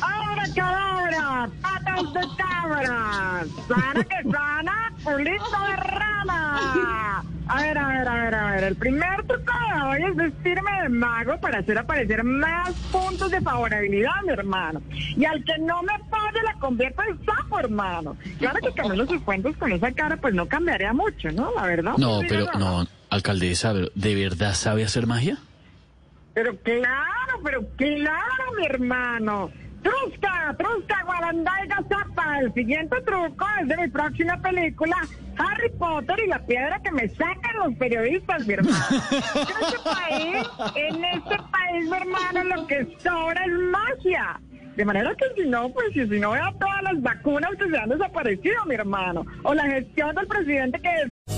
¡Ahora, cadabra! ¡Patas de cabra! ¡Sana que sana! ¡Culito de rana! A ver, a ver, a ver, a ver. El primer truco de hoy es vestirme de mago para hacer aparecer más puntos de favorabilidad, mi hermano. Y al que no me pague la convierto en sapo, hermano. Claro que Camilo sus cuentos con esa cara, pues no cambiaría mucho, ¿no? La verdad. No, pero no, alcaldesa, pero ¿de verdad sabe hacer magia? Pero claro, pero claro, mi hermano. Trusca, Trusca, Guarandaiga, Zapa. El siguiente truco es de mi próxima película, Harry Potter y la piedra que me sacan los periodistas, mi hermano. En este país, en este país, mi hermano, lo que sobra es magia. De manera que si no, pues si, si no vea todas las vacunas que se han desaparecido, mi hermano. O la gestión del presidente que es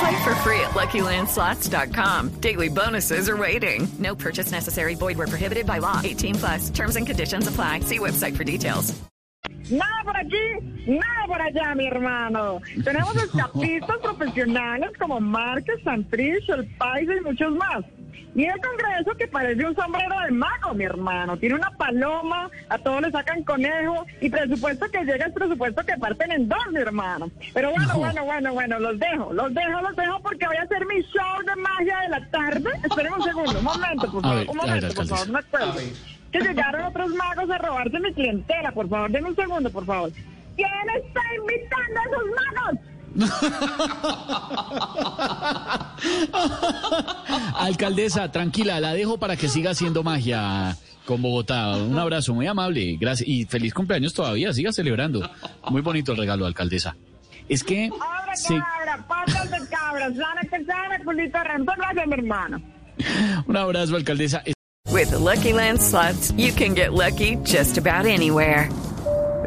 Play for free at LuckyLandSlots.com. Daily bonuses are waiting. No purchase necessary. Void where prohibited by law. 18 plus. Terms and conditions apply. See website for details. Nada por aquí, nada por allá, mi hermano. Tenemos escapistas profesionales como Márquez, Santrich, El Paisa y muchos más. Y el Congreso que parece un sombrero de mago, mi hermano. Tiene una paloma, a todos le sacan conejo y presupuesto que llega es presupuesto que parten en dos, mi hermano. Pero bueno, bueno, bueno, bueno, los dejo, los dejo, los dejo porque voy a hacer mi show de magia de la tarde. Esperen un segundo, un momento, por favor, ver, un ver, momento, por favor, no acuerdo. Que llegaron otros magos a robarse mi clientela, por favor, denme un segundo, por favor. ¿Quién está invitando a esos magos? Alcaldesa, tranquila, la dejo para que siga haciendo magia con Bogotá. Un abrazo muy amable, gracias y feliz cumpleaños todavía, siga celebrando. Muy bonito el regalo, alcaldesa. Es que Abra sí, cabra, patas de cabra, sana que sana, culito rento, gracias, mi hermano. un abrazo, alcaldesa. With the Lucky Land slots, you can get lucky just about anywhere.